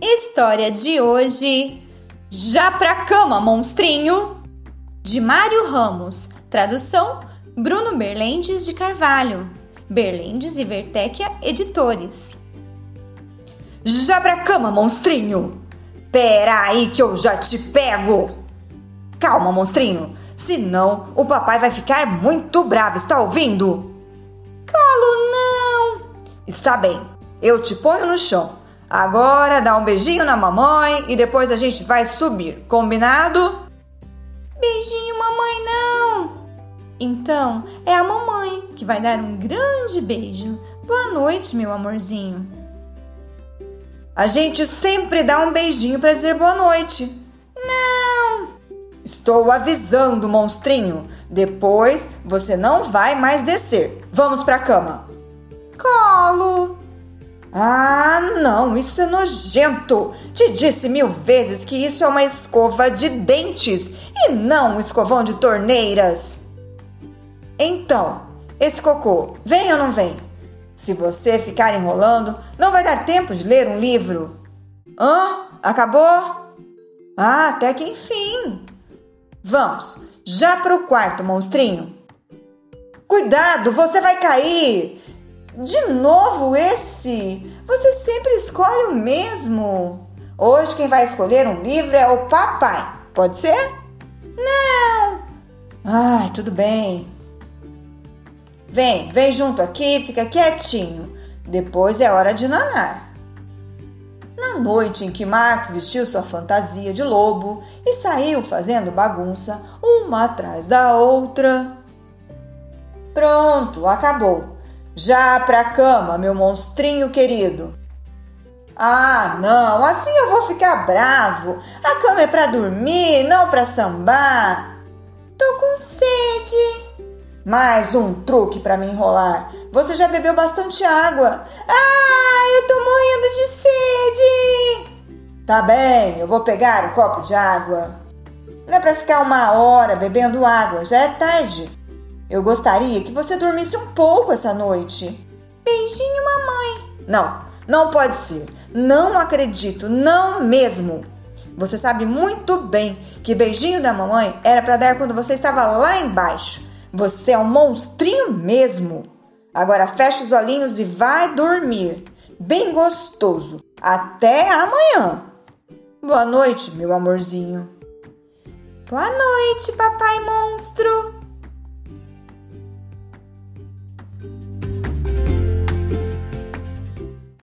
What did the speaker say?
História de hoje: Já pra cama, monstrinho! De Mário Ramos. Tradução: Bruno Berlendes de Carvalho. Berlendes e Vertecchia Editores. Já pra cama, monstrinho! Pera aí que eu já te pego! Calma, monstrinho, senão o papai vai ficar muito bravo, está ouvindo? Colo não! Está bem, eu te ponho no chão. Agora dá um beijinho na mamãe e depois a gente vai subir, combinado? Beijinho, mamãe, não! Então é a mamãe que vai dar um grande beijo. Boa noite, meu amorzinho. A gente sempre dá um beijinho para dizer boa noite. Não! Estou avisando, monstrinho. Depois você não vai mais descer. Vamos para a cama. Colo! Ah, não, isso é nojento! Te disse mil vezes que isso é uma escova de dentes e não um escovão de torneiras. Então, esse cocô, vem ou não vem? Se você ficar enrolando, não vai dar tempo de ler um livro. Hã? Acabou? Ah, até que enfim. Vamos, já para o quarto, monstrinho. Cuidado, você vai cair. De novo esse? Você sempre escolhe o mesmo. Hoje quem vai escolher um livro é o papai. Pode ser? Não. Ai, tudo bem. Vem, vem junto aqui, fica quietinho. Depois é hora de nanar. Na noite em que Max vestiu sua fantasia de lobo e saiu fazendo bagunça, uma atrás da outra. Pronto, acabou. Já pra cama, meu monstrinho querido. Ah, não, assim eu vou ficar bravo. A cama é pra dormir, não pra sambar. Tô com sede. Mais um truque para me enrolar. Você já bebeu bastante água. Ah, eu tô morrendo de sede. Tá bem, eu vou pegar o um copo de água. Não é para ficar uma hora bebendo água, já é tarde. Eu gostaria que você dormisse um pouco essa noite. Beijinho, mamãe. Não, não pode ser. Não acredito, não mesmo. Você sabe muito bem que beijinho da mamãe era para dar quando você estava lá embaixo. Você é um monstrinho mesmo. Agora fecha os olhinhos e vai dormir. Bem gostoso. Até amanhã. Boa noite, meu amorzinho. Boa noite, papai monstro.